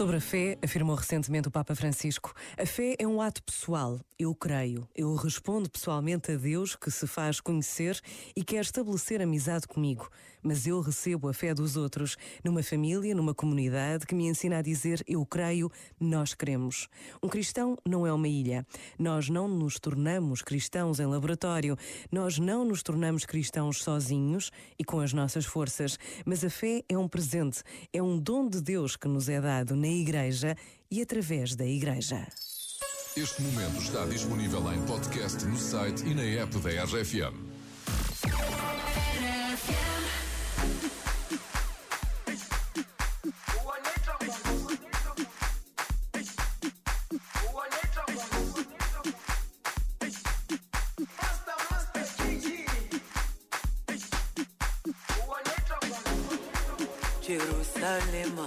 Sobre a fé, afirmou recentemente o Papa Francisco, a fé é um ato pessoal. Eu creio, eu respondo pessoalmente a Deus que se faz conhecer e quer estabelecer amizade comigo. Mas eu recebo a fé dos outros, numa família, numa comunidade que me ensina a dizer eu creio, nós cremos. Um cristão não é uma ilha. Nós não nos tornamos cristãos em laboratório. Nós não nos tornamos cristãos sozinhos e com as nossas forças. Mas a fé é um presente, é um dom de Deus que nos é dado Igreja e através da Igreja. Este momento está disponível em podcast no site e na app da RFM. Jerusalema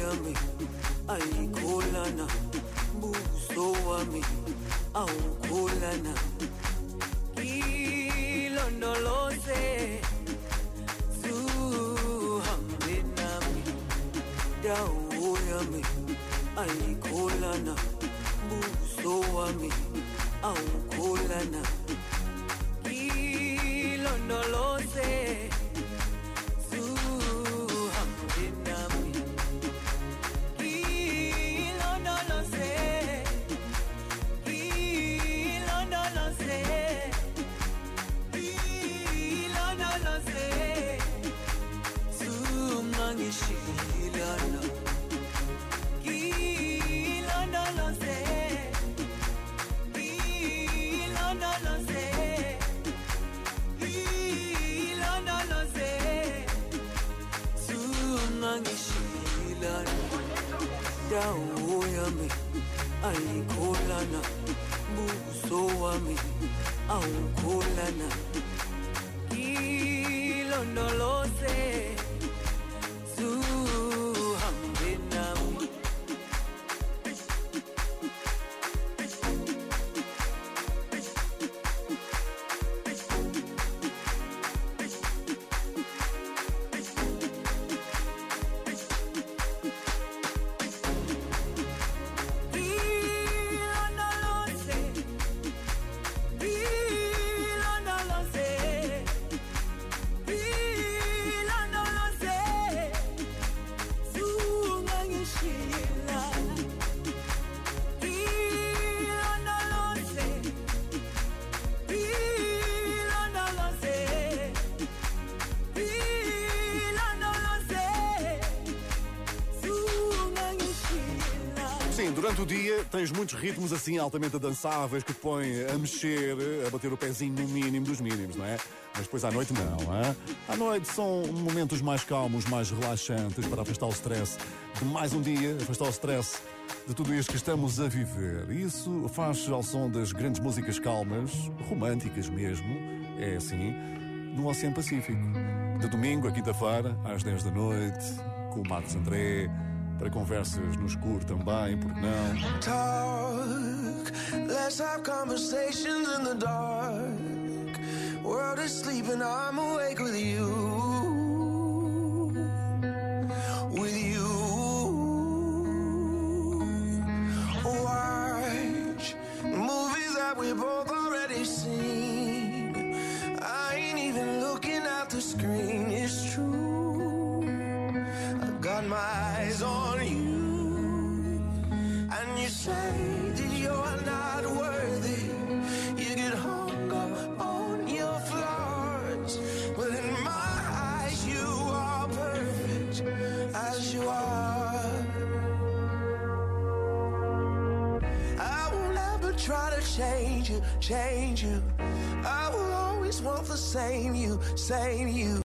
yami ayikholana buso wami awukholana ilondoloze zuhambe nami dawo yami ayikholana buso wami awukholana zungangishilana dawo yami ayikholana buso wami awukholana Sim, durante o dia tens muitos ritmos assim altamente dançáveis que te põem a mexer, a bater o pezinho no mínimo dos mínimos, não é? Mas depois à noite não, hein? À noite são momentos mais calmos, mais relaxantes para afastar o stress de mais um dia, afastar o stress de tudo isto que estamos a viver. Isso faz ao som das grandes músicas calmas, românticas mesmo, é assim, no Oceano Pacífico. De domingo a quinta-feira, às 10 da noite, com o Marcos André, para conversas no escuro também, porque não? talk. Let's have conversations in the dark. World is sleeping, I'm awake with you. With you. Watch movies that we both already seen. I ain't even looking at the screen, it's true. I got my on you. And you say that you're not worthy. You get hung up on your flaws. But in my eyes, you are perfect as you are. I will never try to change you, change you. I will always want the same you, same you.